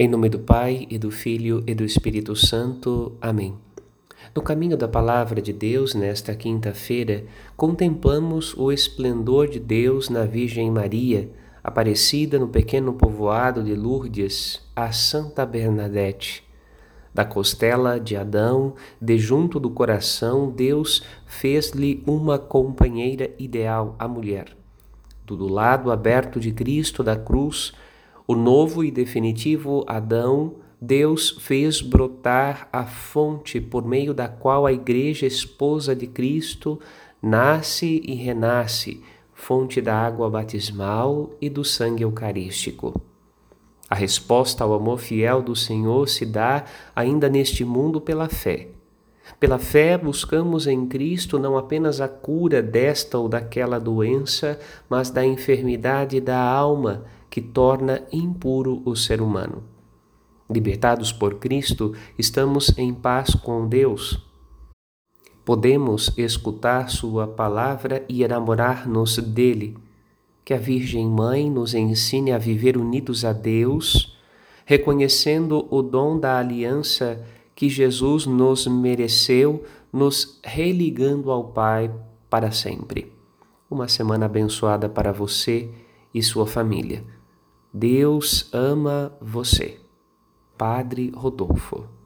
Em nome do Pai e do Filho e do Espírito Santo. Amém. No caminho da Palavra de Deus, nesta quinta-feira, contemplamos o esplendor de Deus na Virgem Maria, aparecida no pequeno povoado de Lourdes, a Santa Bernadette. Da costela de Adão, de junto do coração, Deus fez-lhe uma companheira ideal, a mulher. Do lado aberto de Cristo da cruz, o novo e definitivo Adão, Deus fez brotar a fonte por meio da qual a Igreja esposa de Cristo nasce e renasce, fonte da água batismal e do sangue eucarístico. A resposta ao amor fiel do Senhor se dá ainda neste mundo pela fé. Pela fé, buscamos em Cristo não apenas a cura desta ou daquela doença, mas da enfermidade da alma que torna impuro o ser humano. Libertados por Cristo, estamos em paz com Deus. Podemos escutar Sua palavra e enamorar-nos dele. Que a Virgem Mãe nos ensine a viver unidos a Deus, reconhecendo o dom da aliança que Jesus nos mereceu, nos religando ao Pai para sempre. Uma semana abençoada para você e sua família. Deus ama você. Padre Rodolfo.